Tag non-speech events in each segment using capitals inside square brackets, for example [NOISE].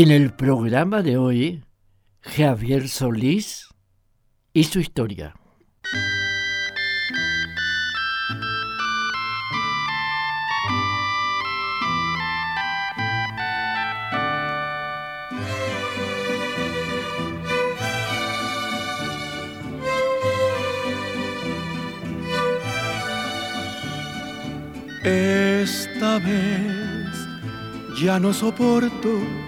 En el programa de hoy, Javier Solís y su historia. Esta vez ya no soporto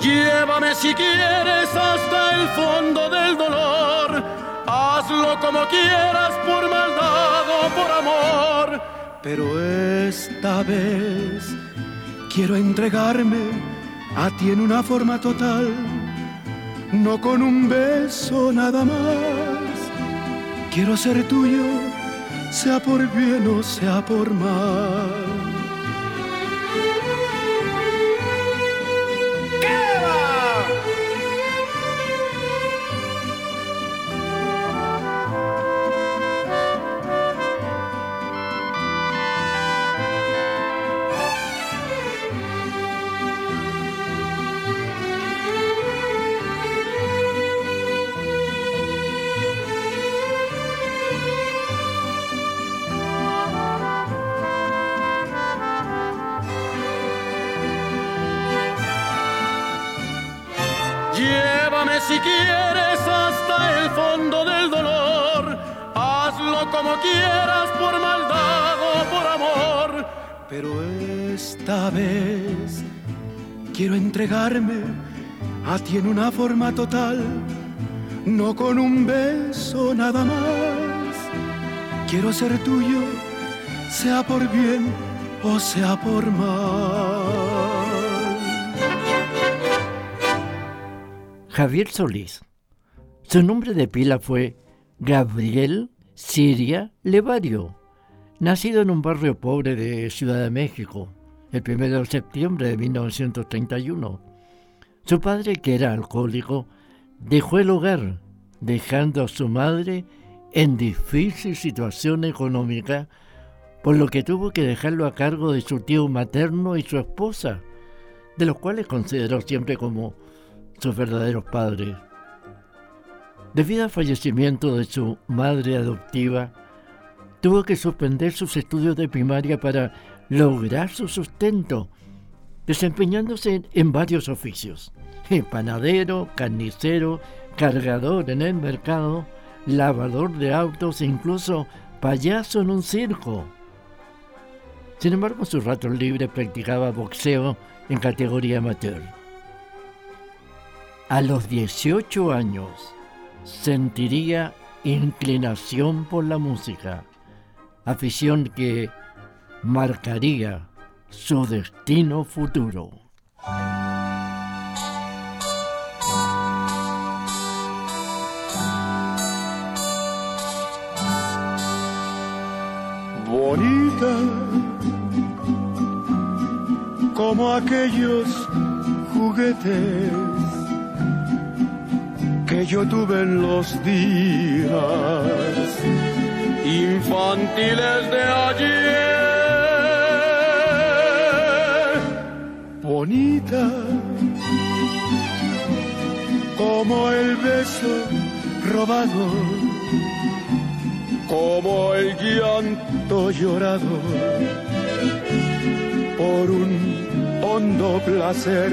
Llévame si quieres hasta el fondo del dolor. Hazlo como quieras por maldad o por amor. Pero esta vez quiero entregarme a ti en una forma total. No con un beso nada más. Quiero ser tuyo, sea por bien o sea por mal. Quieras por maldad o por amor. Pero esta vez quiero entregarme a ti en una forma total. No con un beso nada más. Quiero ser tuyo, sea por bien o sea por mal. Javier Solís. Su nombre de pila fue Gabriel Siria Levario, nacido en un barrio pobre de Ciudad de México el 1 de septiembre de 1931. Su padre, que era alcohólico, dejó el hogar, dejando a su madre en difícil situación económica, por lo que tuvo que dejarlo a cargo de su tío materno y su esposa, de los cuales consideró siempre como sus verdaderos padres. Debido al fallecimiento de su madre adoptiva, tuvo que suspender sus estudios de primaria para lograr su sustento, desempeñándose en varios oficios. Panadero, carnicero, cargador en el mercado, lavador de autos e incluso payaso en un circo. Sin embargo, en sus ratos libres practicaba boxeo en categoría amateur. A los 18 años sentiría inclinación por la música, afición que marcaría su destino futuro. Bonita como aquellos juguetes que yo tuve en los días infantiles de ayer. Bonita como el beso robado como el llanto llorado por un hondo placer.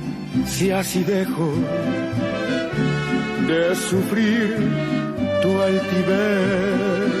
si así dejo de sufrir tu altivez.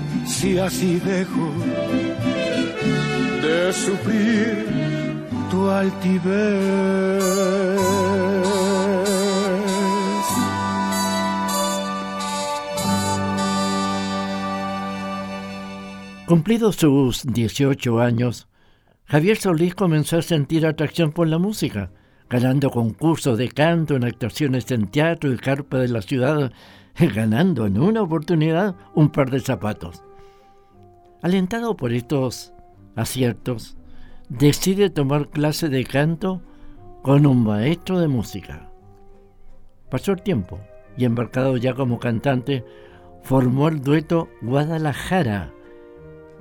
si así dejo de sufrir tu altivez. Cumplidos sus 18 años, Javier Solís comenzó a sentir atracción por la música, ganando concursos de canto en actuaciones en teatro y carpa de la ciudad, [LAUGHS] ganando en una oportunidad un par de zapatos. Alentado por estos aciertos, decide tomar clase de canto con un maestro de música. Pasó el tiempo y embarcado ya como cantante, formó el dueto Guadalajara,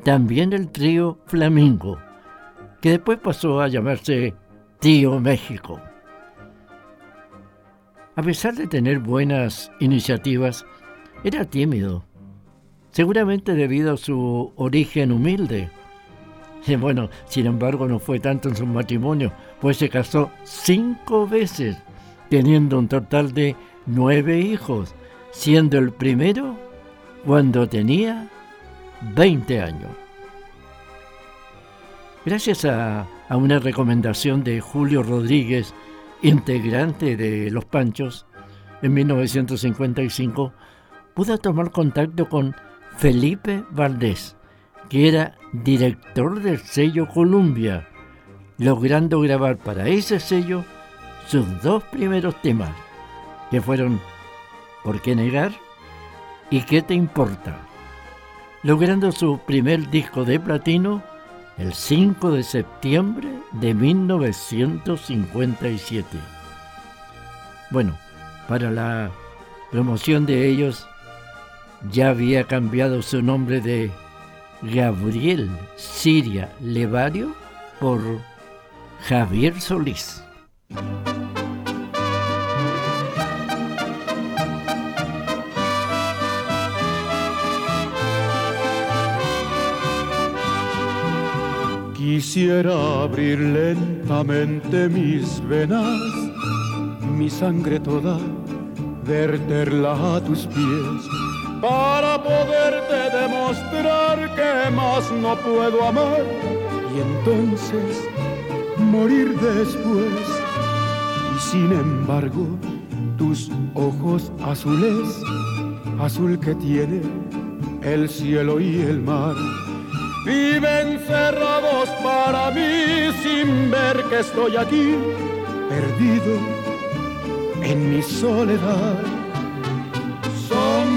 también el trío Flamingo, que después pasó a llamarse Tío México. A pesar de tener buenas iniciativas, era tímido seguramente debido a su origen humilde. [LAUGHS] Bueno, sin embargo no fue tanto en su matrimonio, pues se casó cinco veces, teniendo un total de nueve hijos, siendo el primero cuando tenía 20 años. Gracias a, a una recomendación de Julio Rodríguez, integrante de Los Panchos, en 1955, pudo tomar contacto con Felipe Valdés, que era director del sello Columbia, logrando grabar para ese sello sus dos primeros temas, que fueron ¿Por qué negar? ¿Y qué te importa? Logrando su primer disco de platino el 5 de septiembre de 1957. Bueno, para la promoción de ellos ya había cambiado su nombre de Gabriel Siria Levario por Javier Solís. Quisiera abrir lentamente mis venas, mi sangre toda, verterla a tus pies para poderte demostrar que más no puedo amar y entonces morir después. Y sin embargo, tus ojos azules, azul que tiene el cielo y el mar, viven cerrados para mí sin ver que estoy aquí, perdido en mi soledad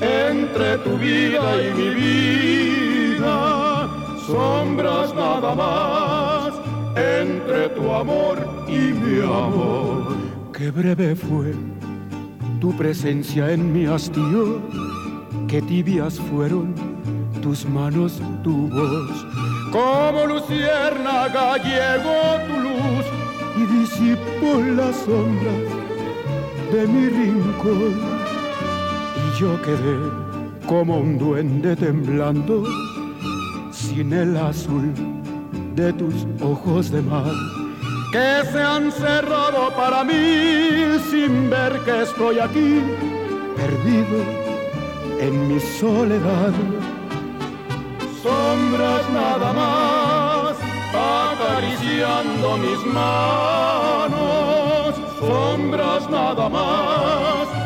entre tu vida y mi vida, sombras nada más entre tu amor y mi amor. Qué breve fue tu presencia en mi hastío, qué tibias fueron tus manos, tu voz. Como luciérnaga llegó tu luz y disipó las sombras de mi rincón yo quedé como un duende temblando sin el azul de tus ojos de mar. Que se han cerrado para mí sin ver que estoy aquí perdido en mi soledad. Sombras nada más acariciando mis manos. Sombras nada más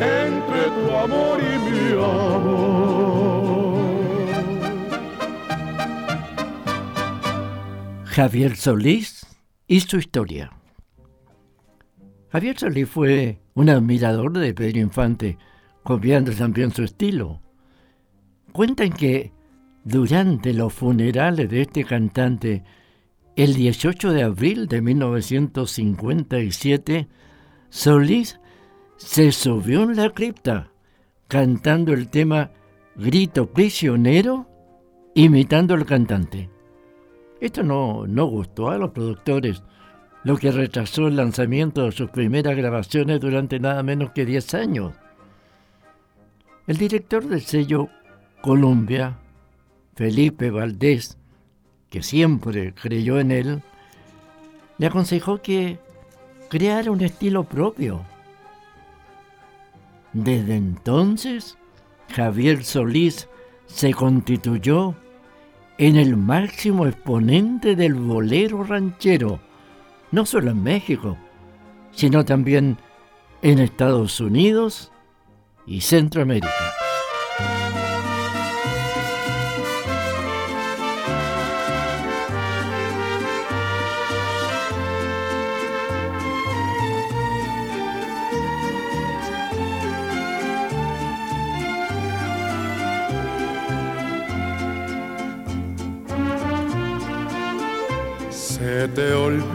entre tu amor y mi amor. Javier Solís y su historia. Javier Solís fue un admirador de Pedro Infante, copiando también su estilo. Cuentan que durante los funerales de este cantante, el 18 de abril de 1957, Solís se subió en la cripta cantando el tema Grito prisionero, imitando al cantante. Esto no, no gustó a los productores, lo que retrasó el lanzamiento de sus primeras grabaciones durante nada menos que 10 años. El director del sello Columbia, Felipe Valdés, que siempre creyó en él, le aconsejó que creara un estilo propio desde entonces, Javier Solís se constituyó en el máximo exponente del bolero ranchero, no solo en México, sino también en Estados Unidos y Centroamérica.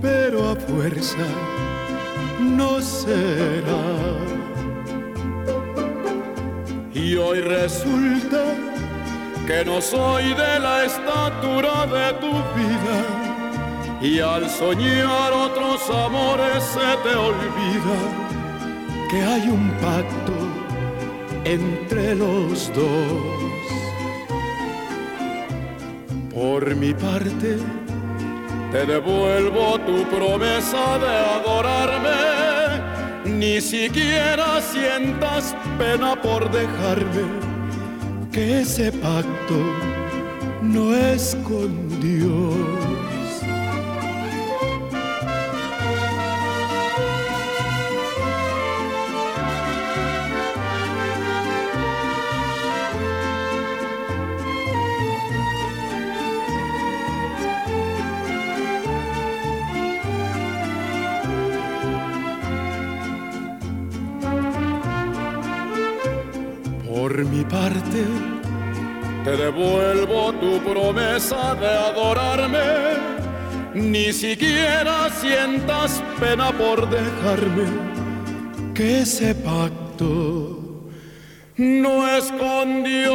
pero a fuerza no será. Y hoy resulta que no soy de la estatura de tu vida, y al soñar otros amores se te olvida que hay un pacto entre los dos por mi parte, te devuelvo tu promesa de adorarme. Ni siquiera sientas pena por dejarme, que ese pacto no es con Dios. Promesa de adorarme. Ni siquiera sientas pena por dejarme que ese pacto no escondió.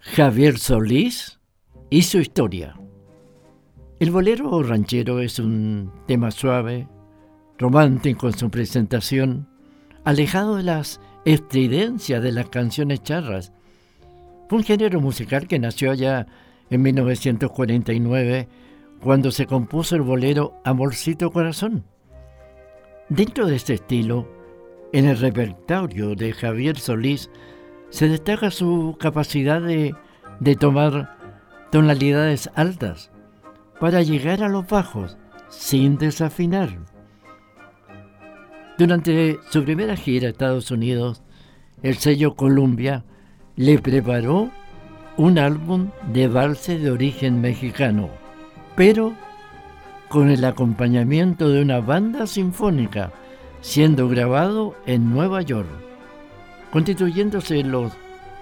Javier Solís y su historia. El bolero ranchero es un tema suave, romántico en su presentación, alejado de las estridencias de las canciones charras. Fue un género musical que nació allá en 1949, cuando se compuso el bolero Amorcito Corazón. Dentro de este estilo, en el repertorio de Javier Solís, se destaca su capacidad de de tomar tonalidades altas para llegar a los bajos sin desafinar. Durante su primera gira a Estados Unidos, el sello Columbia le preparó un álbum de valse de origen mexicano, pero con el acompañamiento de una banda sinfónica, siendo grabado en Nueva York, constituyéndose los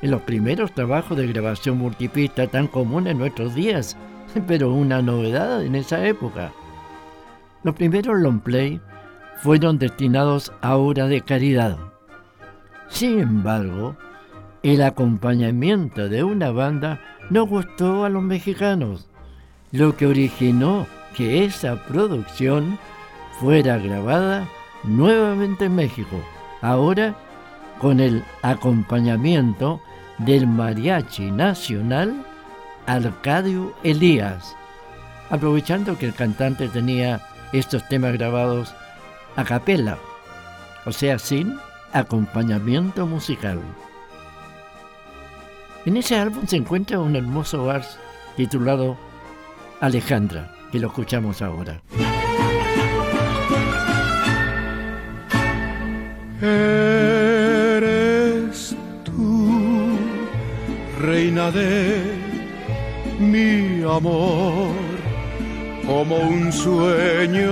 en los primeros trabajos de grabación multipista tan comunes en nuestros días, [LAUGHS] pero una novedad en esa época. Los primeros long play fueron destinados a obra de caridad. Sin embargo, el acompañamiento de una banda no gustó a los mexicanos, lo que originó que esa producción fuera grabada nuevamente en México, ahora con el acompañamiento del Mariachi Nacional Arcadio Elías, aprovechando que el cantante tenía estos temas grabados a capela, o sea, sin acompañamiento musical. En ese álbum se encuentra un hermoso vals titulado Alejandra, que lo escuchamos ahora. reina de mi amor, como un sueño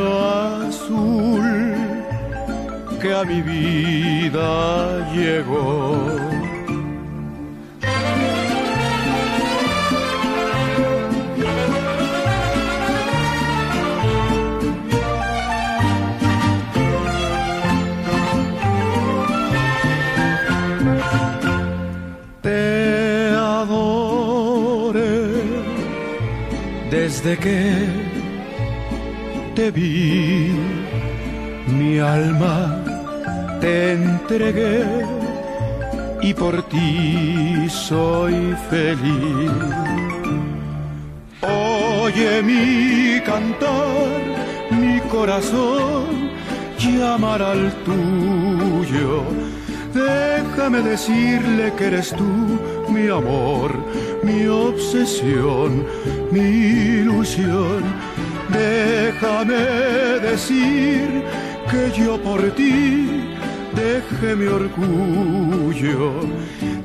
azul que a mi vida llegó. Desde que te vi, mi alma te entregué y por ti soy feliz. Oye mi cantar, mi corazón llamar al tuyo. Déjame decirle que eres tú mi amor mi obsesión, mi ilusión. Déjame decir que yo por ti deje mi orgullo.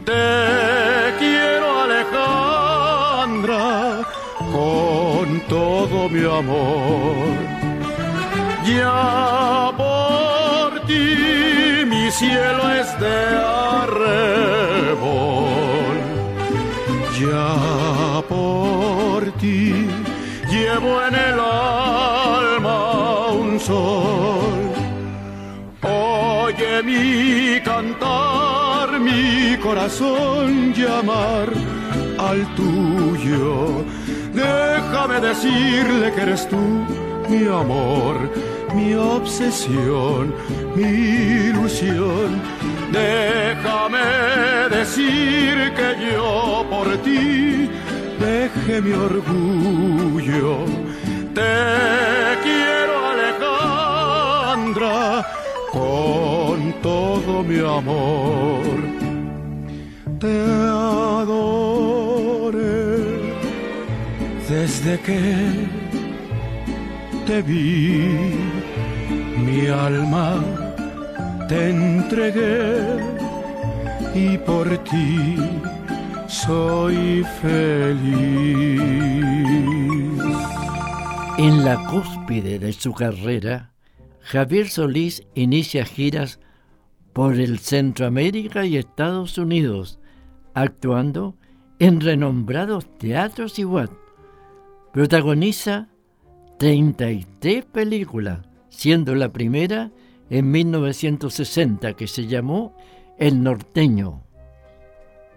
Te quiero Alejandra con todo mi amor. Ya por ti mi cielo es de arrebol ya por ti llevo en el alma un sol. Oye mi cantar, mi corazón llamar al tuyo. Déjame decirle que eres tú mi amor, mi obsesión, mi ilusión Déjame decir que yo por ti deje mi orgullo. Te todo mi amor. Te adoré desde que te vi mi alma te entregué y por ti soy feliz. En la cúspide de su carrera, Javier Solís inicia giras por el Centroamérica y Estados Unidos, actuando en renombrados teatros igual. Protagoniza 33 películas, siendo la primera en 1960 que se llamó El norteño.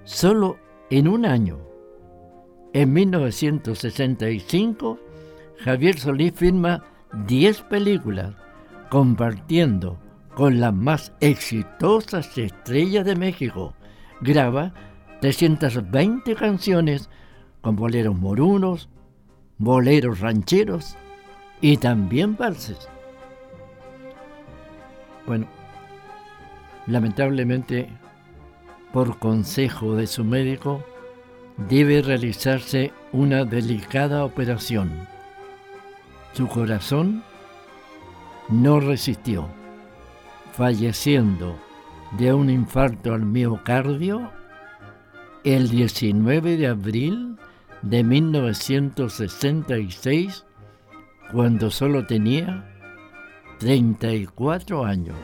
Solo en un año, en 1965, Javier Solís firma 10 películas, compartiendo con las más exitosas estrellas de México. Graba 320 canciones con boleros morunos, boleros rancheros y también valses. Bueno, lamentablemente, por consejo de su médico, debe realizarse una delicada operación. Su corazón no resistió, falleciendo de un infarto al miocardio el 19 de abril de 1966, cuando solo tenía 34 años.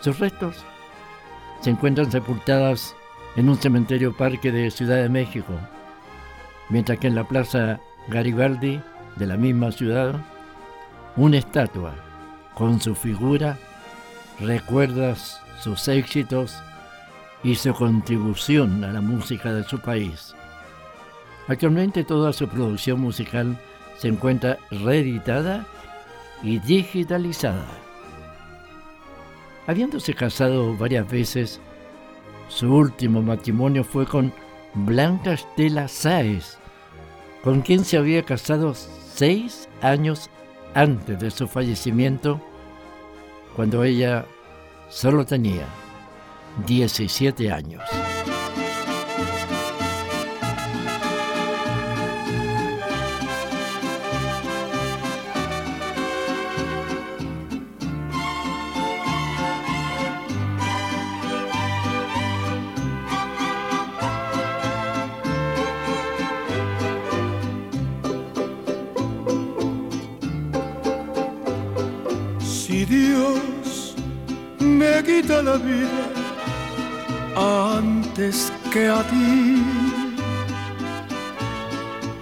Sus restos se encuentran sepultadas en un cementerio parque de Ciudad de México, mientras que en la Plaza Garibaldi de la misma ciudad, una estatua con su figura recuerda sus éxitos y su contribución a la música de su país. Actualmente toda su producción musical se encuentra reeditada y digitalizada. Habiéndose casado varias veces, su último matrimonio fue con Blanca Estela Sáez, con quien se había casado seis años antes de su fallecimiento, cuando ella solo tenía 17 años. La vida antes que a ti.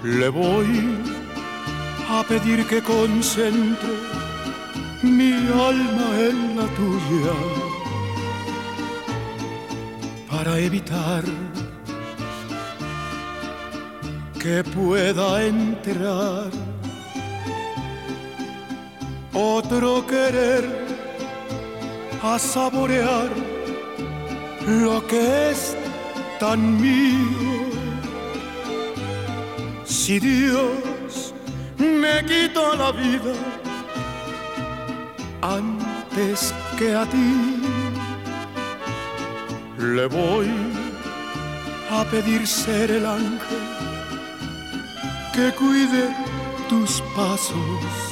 Le voy a pedir que concentre mi alma en la tuya para evitar que pueda entrar otro querer a saborear lo que es tan mío. Si Dios me quita la vida antes que a ti, le voy a pedir ser el ángel que cuide tus pasos,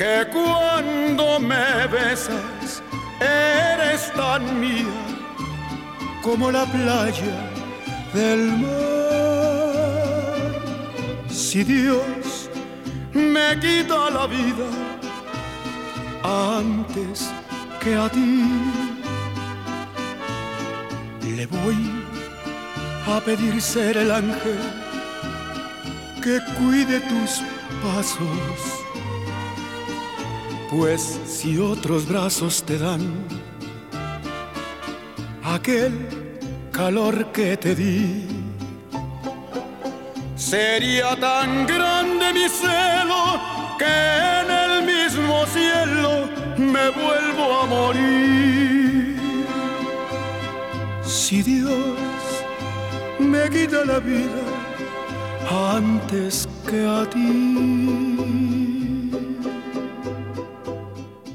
que cuando me besas eres tan mía como la playa del mar. Si Dios me quita la vida antes que a ti, le voy a pedir ser el ángel que cuide tus pasos pues si otros brazos te dan aquel calor que te di, sería tan grande mi celo que en el mismo cielo me vuelvo a morir. Si Dios me quita la vida antes que a ti.